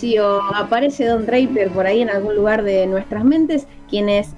del edificio, aparece Don Draper por ahí en algún lugar de nuestras mentes, quienes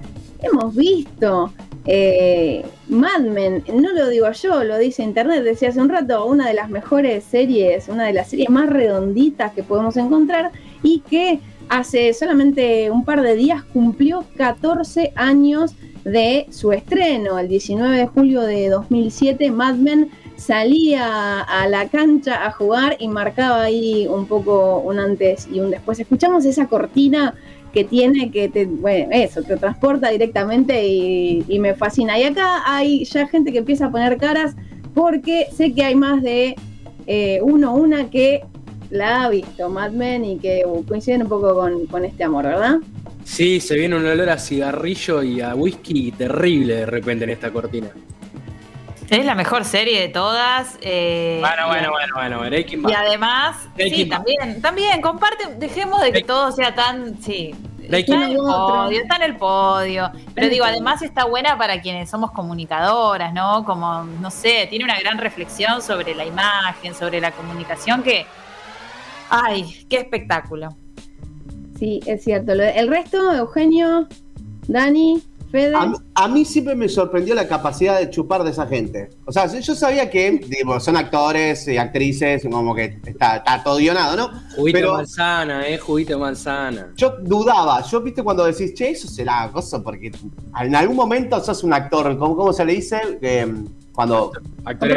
hemos visto eh, Mad Men, no lo digo yo, lo dice Internet, decía hace un rato, una de las mejores series, una de las series más redonditas que podemos encontrar y que hace solamente un par de días cumplió 14 años de su estreno, el 19 de julio de 2007, Mad Men salía a la cancha a jugar y marcaba ahí un poco un antes y un después. Escuchamos esa cortina que tiene que te, bueno, eso, te transporta directamente y, me fascina. Y acá hay ya gente que empieza a poner caras porque sé que hay más de eh, uno una que la ha visto Mad Men y que coinciden un poco con, con, este amor, ¿verdad? Sí, se viene un olor a cigarrillo y a whisky terrible de repente en esta cortina. Es la mejor serie de todas. Eh, bueno, bueno, bueno, bueno, Breaking Bad. Y además, sí, también, también, comparte, dejemos de que todo sea tan, sí. Está en el podio, está en el podio. Pero digo, además está buena para quienes somos comunicadoras, ¿no? Como, no sé, tiene una gran reflexión sobre la imagen, sobre la comunicación que. ¡Ay, qué espectáculo! Sí, es cierto. El resto, Eugenio, Dani, a, mí siempre me sorprendió la capacidad de chupar de esa gente. O sea, yo sabía que son actores y actrices, como que está, todo guionado, ¿no? Juguito manzana, ¿eh? Juguito manzana. Yo dudaba. Yo, viste, cuando decís, che, eso será cosa, porque en algún momento sos un actor, ¿cómo, cómo se le dice? cuando. Actor.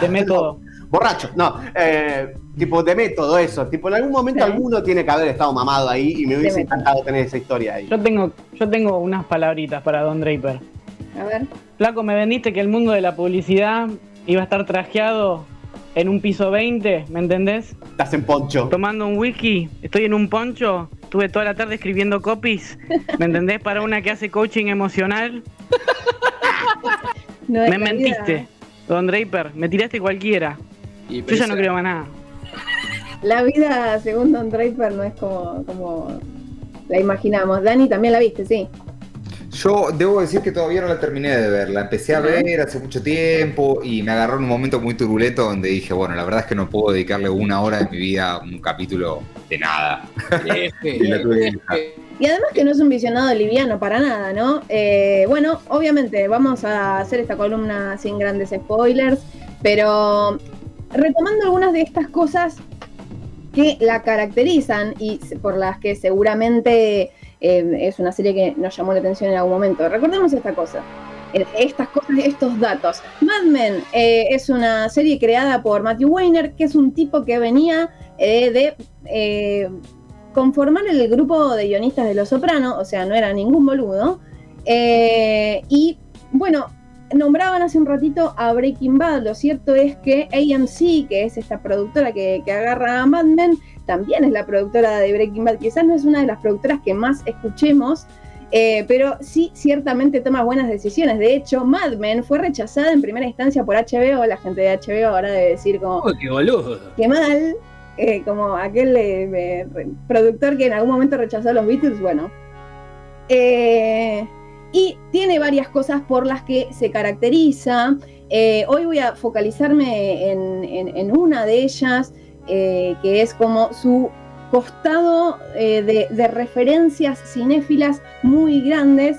de método. Borracho, no. Eh, tipo de método, eso. Tipo, en algún momento alguno tiene que haber estado mamado ahí y me hubiese encantado tener esa historia ahí. Yo tengo, yo tengo unas palabritas para Don Draper. A ver. Flaco, me vendiste que el mundo de la publicidad iba a estar trajeado en un piso 20, ¿me entendés? Estás en poncho. Tomando un wiki, estoy en un poncho, estuve toda la tarde escribiendo copies, ¿me entendés? Para una que hace coaching emocional. me mentiste, Don Draper, me tiraste cualquiera. Yo ya no creo más nada. La vida, según Don Draper, no es como, como la imaginamos. Dani, también la viste, sí. Yo debo decir que todavía no la terminé de ver. La empecé a ver hace mucho tiempo y me agarró en un momento muy turbulento donde dije, bueno, la verdad es que no puedo dedicarle una hora de mi vida a un capítulo de nada. y además que no es un visionado liviano para nada, ¿no? Eh, bueno, obviamente vamos a hacer esta columna sin grandes spoilers, pero retomando algunas de estas cosas que la caracterizan y por las que seguramente eh, es una serie que nos llamó la atención en algún momento. Recordemos esta cosa, eh, estas cosas, estos datos. Mad Men eh, es una serie creada por Matthew Weiner, que es un tipo que venía de conformar el grupo de guionistas de Los Sopranos, o sea, no era ningún boludo. y bueno, nombraban hace un ratito a Breaking Bad. Lo cierto es que AMC, que es esta productora que, agarra a Mad Men, también es la productora de Breaking Bad. Quizás no es una de las productoras que más escuchemos, eh, pero sí ciertamente toma buenas decisiones. De hecho, Mad Men fue rechazada en primera instancia por HBO. La gente de HBO ahora debe decir como... qué boludo! ¡Qué mal! Eh, como aquel eh, productor que en algún momento rechazó a los Beatles, bueno. Eh, y tiene varias cosas por las que se caracteriza. Eh, hoy voy a focalizarme en, una de ellas, eh, que es como su costado eh, de, referencias cinéfilas muy grandes.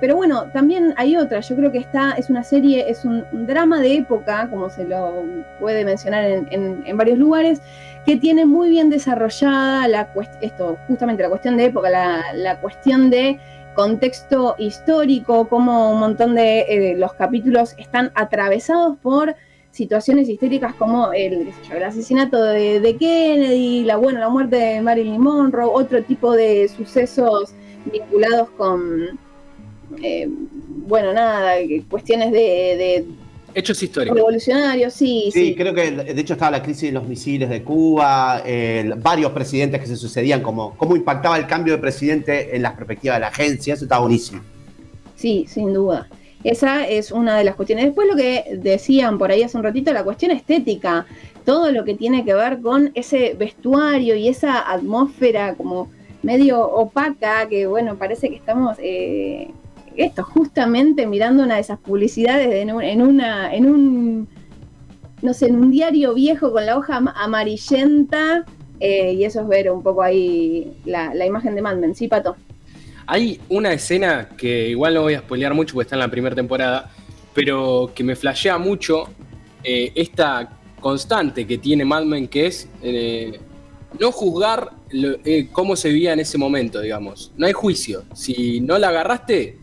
pero bueno, también hay otra. Yo creo que esta es una serie, es un, drama de época, como se lo puede mencionar en, varios lugares, que tiene muy bien desarrollada la esto, justamente la cuestión de época, la cuestión de contexto histórico, como un montón de eh, los capítulos están atravesados por situaciones históricas como el, asesinato de, Kennedy, la, bueno, la muerte de Marilyn Monroe, otro tipo de sucesos vinculados con, eh, bueno, nada, cuestiones de Hechos históricos. Revolucionarios, sí, sí. Sí, creo que de hecho estaba la crisis de los misiles de Cuba, varios presidentes que se sucedían, como cómo impactaba el cambio de presidente en la perspectiva de la agencia, eso está buenísimo. Sí, sin duda. Esa es una de las cuestiones. Después lo que decían por ahí hace un ratito, la cuestión estética, todo lo que tiene que ver con ese vestuario y esa atmósfera como medio opaca, que bueno, parece que estamos eh, esto, justamente mirando una de esas publicidades en, una, en un no sé, en un diario viejo con la hoja amarillenta, eh, y eso es ver un poco ahí la, imagen de Mad Men, ¿sí, Pato? Hay una escena que igual no voy a spoilear mucho porque está en la primera temporada, pero que me flashea mucho eh, esta constante que tiene Mad Men, que es eh, no juzgar cómo se vivía en ese momento, digamos. No hay juicio. Si no la agarraste,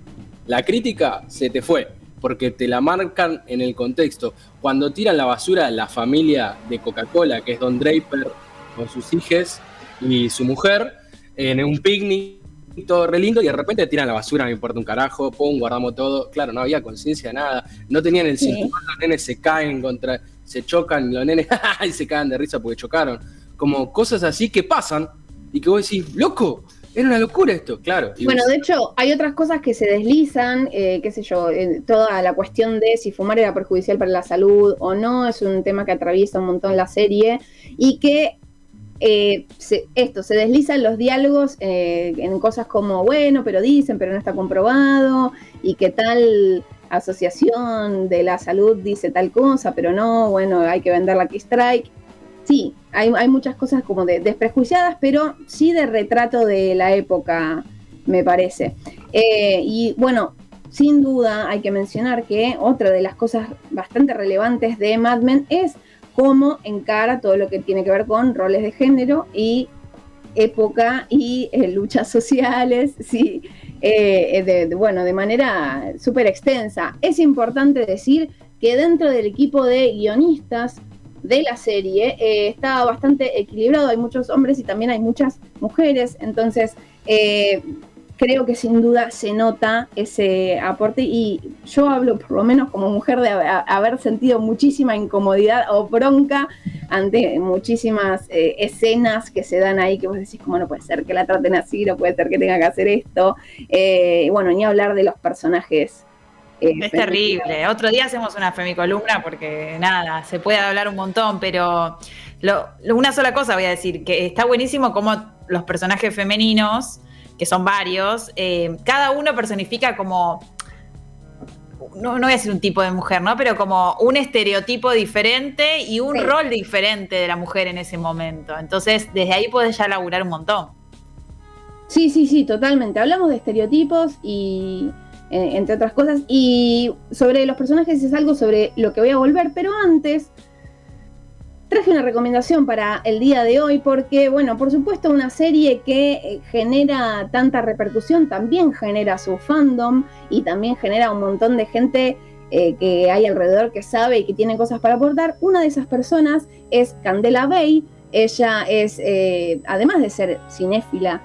la crítica se te fue, porque te la marcan en el contexto. Cuando tiran la basura la familia de Coca-Cola, que es Don Draper con sus hijas y su mujer, en un picnic, todo re lindo, y de repente tiran la basura, no me importa un carajo, pum, guardamos todo. Claro, no había conciencia, nada. No tenían el cinturón, los nenes se caen contra, se chocan, los nenes y se caen de risa porque chocaron. Como cosas así que pasan y que vos decís, loco, era una locura esto, claro. bueno, de hecho, hay otras cosas que se deslizan, eh, qué sé yo, toda la cuestión de si fumar era perjudicial para la salud o no, es un tema que atraviesa un montón la serie y que eh, esto, se deslizan los diálogos eh, en cosas como, bueno, pero dicen, pero no está comprobado, y que tal asociación de la salud dice tal cosa, pero no, bueno, hay que vender la Key Strike sí, hay, muchas cosas como de desprejuiciadas, pero sí de retrato de la época, me parece. Eh, y bueno, sin duda hay que mencionar que otra de las cosas bastante relevantes de Mad Men es cómo encara todo lo que tiene que ver con roles de género y época y eh, luchas sociales, sí, eh, bueno, de manera súper extensa. Es importante decir que dentro del equipo de guionistas de la serie eh, está bastante equilibrado, hay muchos hombres y también hay muchas mujeres, entonces eh, creo que sin duda se nota ese aporte y yo hablo por lo menos como mujer de haber sentido muchísima incomodidad o bronca ante muchísimas eh, escenas que se dan ahí que vos decís como no puede ser que la traten así, no puede ser que tenga que hacer esto, y bueno, ni hablar de los personajes eh, es terrible. Otro día hacemos una femicolumna porque nada, se puede hablar un montón, pero una sola cosa voy a decir, que está buenísimo como los personajes femeninos, que son varios, eh, cada uno personifica como, no, voy a decir un tipo de mujer, ¿no? Pero como un estereotipo diferente y un rol diferente de la mujer en ese momento. Entonces, desde ahí puedes ya laburar un montón. Sí, sí, sí, totalmente. Hablamos de estereotipos y entre otras cosas. Y sobre los personajes es algo sobre lo que voy a volver, pero antes traje una recomendación para el día de hoy porque, bueno, por supuesto una serie que eh, genera tanta repercusión también genera su fandom y también genera un montón de gente eh, que hay alrededor que sabe y que tiene cosas para aportar. Una de esas personas es Candela Bay. Ella es, además de ser cinéfila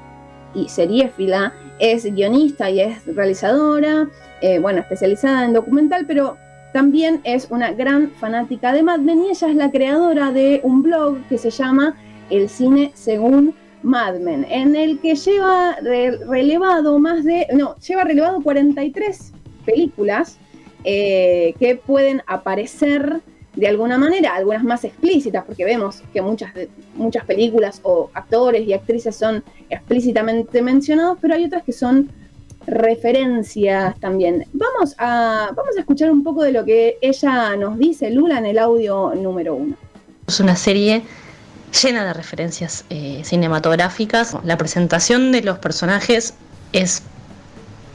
y seriéfila, es guionista y es realizadora, eh, bueno, especializada en documental, pero también es una gran fanática de Mad Men y ella es la creadora de un blog que se llama El cine según Mad Men, en el que lleva relevado más de, no, lleva relevado 43 películas eh, que pueden aparecer de alguna manera, algunas más explícitas, porque vemos que muchas, muchas películas o actores y actrices son explícitamente mencionados, pero hay otras que son referencias también. Vamos a, vamos a escuchar un poco de lo que ella nos dice, Lula, en el audio número uno. Es una serie llena de referencias eh, cinematográficas. La presentación de los personajes es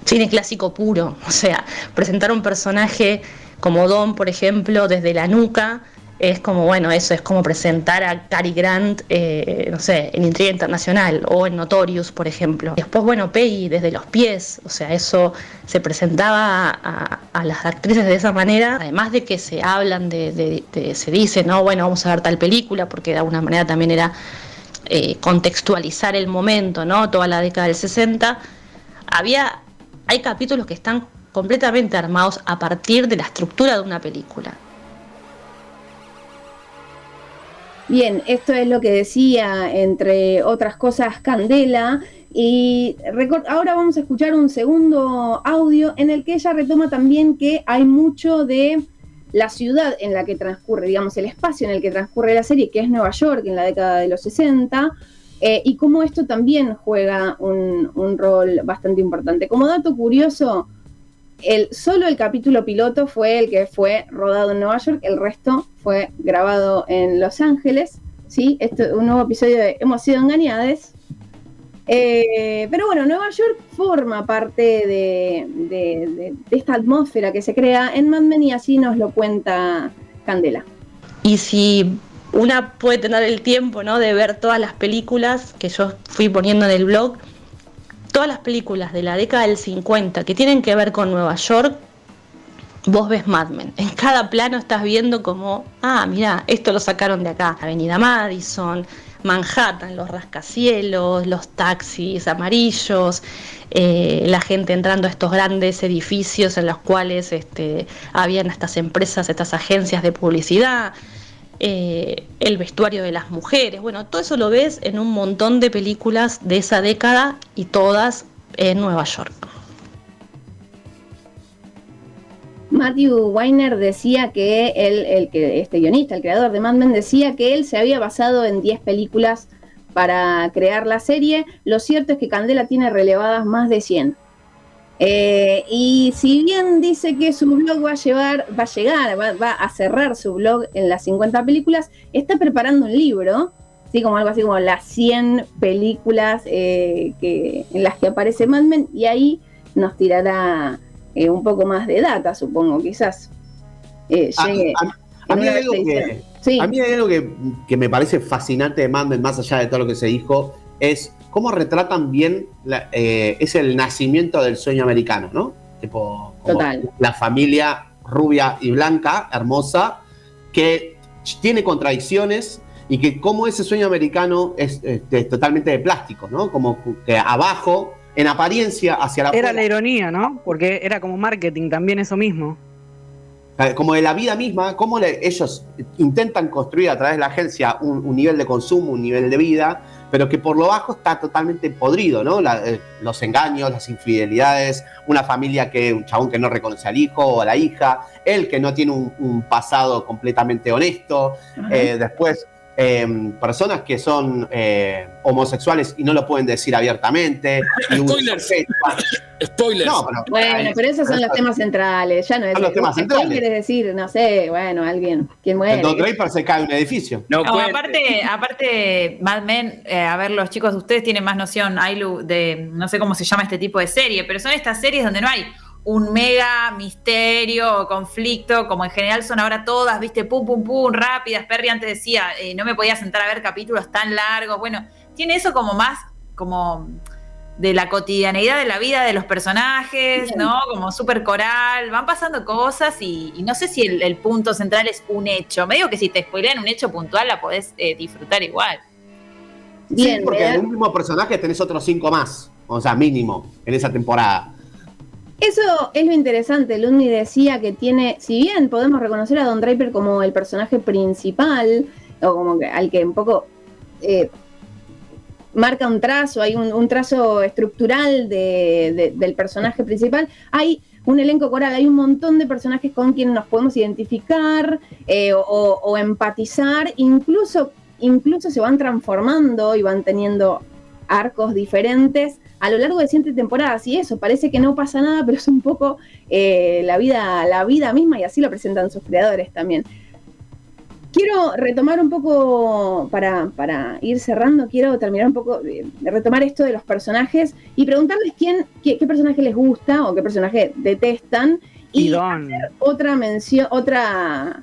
cine clásico puro, o sea, presentar un personaje como Don, por ejemplo, desde la nuca, es como, bueno, eso es como presentar a Cary Grant, eh, no sé, en Intriga Internacional o en Notorious, por ejemplo. Después, bueno, Peggy desde los pies, o sea, eso se presentaba a, las actrices de esa manera, además de que se hablan de, se dice, no, bueno, vamos a ver tal película, porque de alguna manera también era eh, contextualizar el momento, ¿no? Toda la década del 60. Había, hay capítulos que están completamente armados a partir de la estructura de una película. Bien, esto es lo que decía, entre otras cosas, Candela. Y ahora vamos a escuchar un segundo audio en el que ella retoma también que hay mucho de la ciudad en la que transcurre, digamos, el espacio en el que transcurre la serie, que es Nueva York en la década de los 60, eh, y cómo esto también juega un, un, rol bastante importante. Como dato curioso, el, solo el capítulo piloto fue el que fue rodado en Nueva York, el resto fue grabado en Los Ángeles. ¿sí? Este es un nuevo episodio de Hemos sido engañadas. Eh, pero bueno, Nueva York forma parte de, esta atmósfera que se crea en Mad Men y así nos lo cuenta Candela. Y si una puede tener el tiempo ¿no? de ver todas las películas que yo fui poniendo en el blog, todas las películas de la década del 50 que tienen que ver con Nueva York, vos ves Mad Men. En cada plano estás viendo como, ah, mira, esto lo sacaron de acá. Avenida Madison, Manhattan, los rascacielos, los taxis amarillos, eh, la gente entrando a estos grandes edificios en los cuales este, habían estas empresas, estas agencias de publicidad. Eh, el vestuario de las mujeres, bueno, todo eso lo ves en un montón de películas de esa década y todas en Nueva York. Matthew Weiner decía que él, el que este guionista, el creador de Mad Men, decía que él se había basado en 10 películas para crear la serie. Lo cierto es que Candela tiene relevadas más de 100. Eh, y si bien dice que su blog va a llevar, va a llegar, va, a cerrar su blog en las 50 películas, está preparando un libro, ¿sí? como algo así como las 100 películas eh, que, en las que aparece Mad Men, y ahí nos tirará eh, un poco más de data, supongo, quizás. a, mí hay algo, que, que, me parece fascinante de Mad Men, más allá de todo lo que se dijo, es cómo retratan bien eh, es el nacimiento del sueño americano, ¿no? Tipo, la familia rubia y blanca, hermosa, que tiene contradicciones y que como ese sueño americano es, este, totalmente de plástico, ¿no? Como que abajo, en apariencia, hacia la... Era la ironía, ¿no? Porque era como marketing también eso mismo. Eh, como de la vida misma, cómo ellos intentan construir a través de la agencia un, nivel de consumo, un nivel de vida, pero que por lo bajo está totalmente podrido, ¿no? Eh, los engaños, las infidelidades, una familia que, un chabón que no reconoce al hijo o a la hija, él que no tiene un, pasado completamente honesto, eh, después Em, personas que son eh, homosexuales y no lo pueden decir abiertamente. Spoilers. Spoilers. bueno, pero esos son los temas centrales. Ya no es. los temas centrales. quieres decir? No sé, bueno, alguien. ¿Quién muere? En Draper se cae un edificio. No, aparte, aparte, Mad Men, eh, a ver, los chicos, ustedes tienen más noción, Ailu, de no sé cómo se llama este tipo de serie, pero son estas series donde no hay un mega misterio o conflicto, como en general son ahora todas, viste, pum, pum, pum, rápidas. Perry antes decía, eh, no me podía sentar a ver capítulos tan largos. Bueno, tiene eso como más, como de la cotidianeidad de la vida de los personajes, ¿no? Como súper coral, van pasando cosas y, no sé si el, punto central es un hecho. Me digo que si te spoilean un hecho puntual la podés eh, disfrutar igual. Sí, porque en el último personaje tenés otros cinco más, o sea, mínimo, en esa temporada. Eso es lo interesante. Ludney decía que tiene, si bien podemos reconocer a Don Draper como el personaje principal, o como que, al que un poco eh, marca un trazo, hay un, trazo estructural del personaje principal, hay un elenco coral, hay un montón de personajes con quienes nos podemos identificar eh, o, o, empatizar, incluso, incluso se van transformando y van teniendo arcos diferentes a lo largo de siete temporadas y eso, parece que no pasa nada, pero es un poco eh, la, vida, la vida misma y así lo presentan sus creadores también. Quiero retomar un poco, para, para ir cerrando, quiero terminar un poco, de, retomar esto de los personajes y preguntarles quién, qué, personaje les gusta o qué personaje detestan y, otra mención, otra,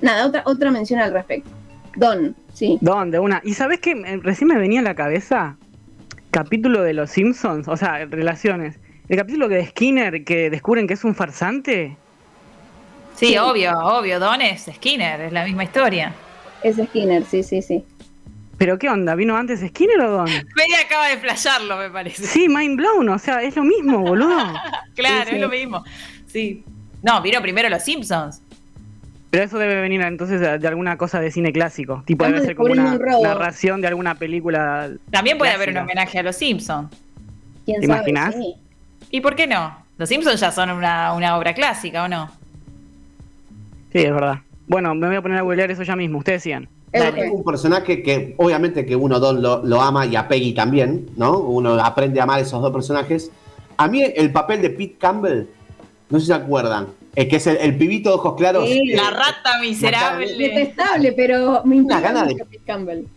nada, otra, otra mención al respecto. Don, sí. Don, de una. ¿Y sabes qué? Recién me venía a la cabeza capítulo de Los Simpsons, o sea, relaciones. El capítulo de Skinner que descubren que es un farsante. Sí, obvio, obvio. Don es Skinner, es la misma historia. Es Skinner, sí, sí, sí. ¿Pero qué onda? ¿Vino antes Skinner o Don? Fede acaba de flasharlo, me parece. Sí, mind blown, o sea, es lo mismo, boludo. claro, es lo mismo. Sí. No, vino primero Los Simpsons. Pero eso debe venir entonces de, alguna cosa de cine clásico. Tipo, debe ser como una narración de alguna película. También puede haber un homenaje a los Simpsons. ¿Quién ¿Te imaginas? ¿Y por qué no? Los Simpsons ya son una, obra clásica, ¿o no? Sí, es verdad. Bueno, me voy a poner a googlear eso ya mismo. Ustedes decían. Es un personaje que obviamente que uno dos lo, lo, ama y a Peggy también, ¿no? Uno aprende a amar esos dos personajes. A mí el papel de Pete Campbell No sé si se acuerdan. Es que es el, pibito de ojos claros. Sí, la rata miserable. Detestable, pero me una gana de,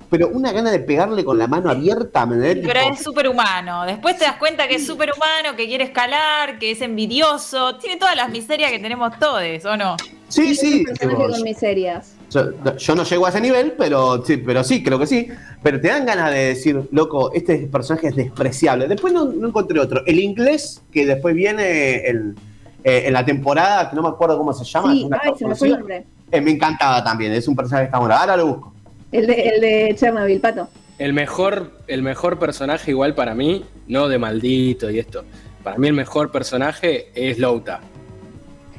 Pero una gana de pegarle con la mano abierta. ¿me pero es súper humano. Después te das cuenta que es súper humano, que quiere escalar, que es envidioso. Tiene todas las miserias que tenemos todos, ¿o no? Sí, sí. Con miserias. Yo, no llego a ese nivel, pero sí, pero sí, creo que sí. Pero te dan ganas de decir, loco, este personaje es despreciable. Después no, no encontré otro. El inglés, que después viene el eh, en la temporada, que no me acuerdo cómo se llama. Sí, ay, se me fue el nombre. Eh, me encantaba también, es un personaje que está bueno. Ahora lo busco. El de, el de Chernobyl, Pato. El mejor, el mejor personaje igual para mí, no de maldito y esto. Para mí el mejor personaje es Louta.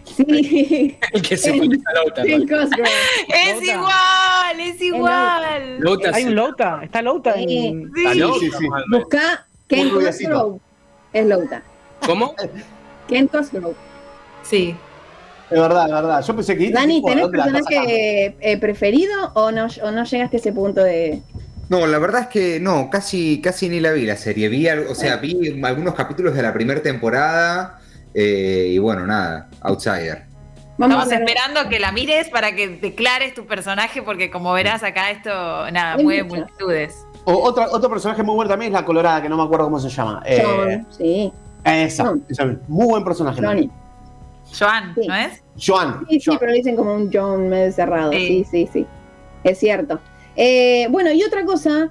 Sí. El que se parece a Louta. es igual, es igual. Hay un Louta, está Louta sí. en... Sí, sí, Busca Ken Cosgrove. Es Louta. ¿Cómo? Ken Cosgrove. Sí. Es verdad, es verdad. Yo pensé que. Dani, ¿tenés personaje eh, preferido o no, o no llegaste a ese punto de.? No, la verdad es que no, casi, casi ni la vi la serie. Vi, o sea, vi algunos capítulos de la primera temporada eh, y bueno, nada, Outsider. Estamos esperando que la mires para que declares tu personaje, porque como verás acá esto, nada, mueve multitudes. O otra, otro personaje muy bueno también es la colorada, que no me acuerdo cómo se llama. Eh, sí. Esa, muy buen personaje. Joan, ¿no es? Joan. Sí, sí, pero dicen como un John medio cerrado. Sí, sí, sí. Es cierto. Eh, bueno, y otra cosa,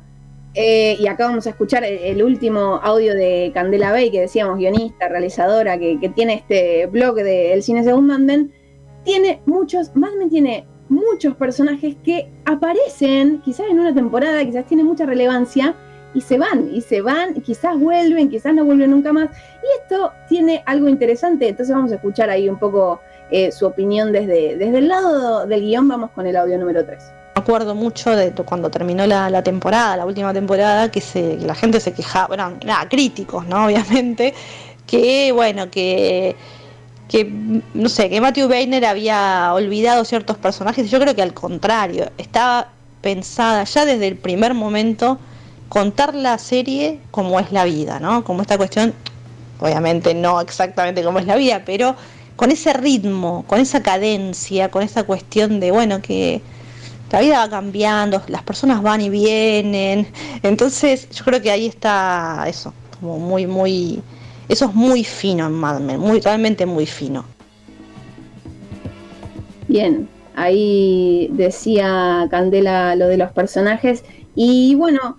eh, y acá vamos a escuchar el, último audio de Candela Bay, que decíamos guionista, realizadora, que, tiene este blog de El Cine Según Manden, tiene muchos, Mad tiene muchos personajes que aparecen, quizás en una temporada, quizás tiene mucha relevancia, y se van, y se van, quizás vuelven, quizás no vuelven nunca más. Y esto tiene algo interesante, entonces vamos a escuchar ahí un poco eh, su opinión desde, desde el lado del guion, vamos con el audio número 3. Me acuerdo mucho de cuando terminó la, temporada, la última temporada, que, se, la gente se quejaba, bueno, nada, críticos, ¿no? Obviamente, que bueno, que que no sé, que Matthew Weiner había olvidado ciertos personajes, yo creo que al contrario, estaba pensada ya desde el primer momento contar la serie como es la vida, ¿no? Como esta cuestión, obviamente no exactamente como es la vida, pero con ese ritmo, con esa cadencia, con esa cuestión de, bueno, que la vida va cambiando, las personas van y vienen. Entonces, yo creo que ahí está eso, como muy, muy. Eso es muy fino en Mad Men, muy, realmente muy fino. Bien, ahí decía Candela lo de los personajes. Y bueno,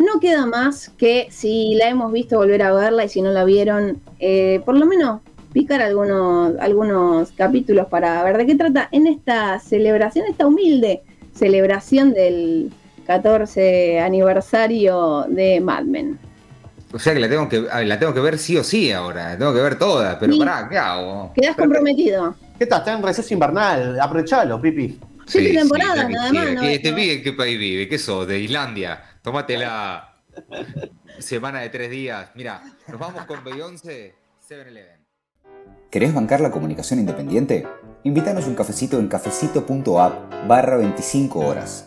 no queda más que si la hemos visto volver a verla y si no la vieron, eh, por lo menos picar algunos, algunos capítulos para ver de qué trata en esta celebración, esta humilde celebración del 14 aniversario de Mad Men. O sea que la tengo que, la tengo que ver sí o sí ahora, la tengo que ver toda, pero pará, ¿qué hago? Quedás comprometido. ¿Qué estás? Está en receso invernal, aprovechalo, Pipi. Sí, temporada, nada más. ¿Qué, ¿Este en qué país vive? ¿Qué sos? ¿De Islandia? Tómate la semana de tres días. Mira, nos vamos con Beyoncé 7-Eleven. ¿Querés bancar la comunicación independiente? Invítanos un cafecito en cafecito.app barra 25 horas.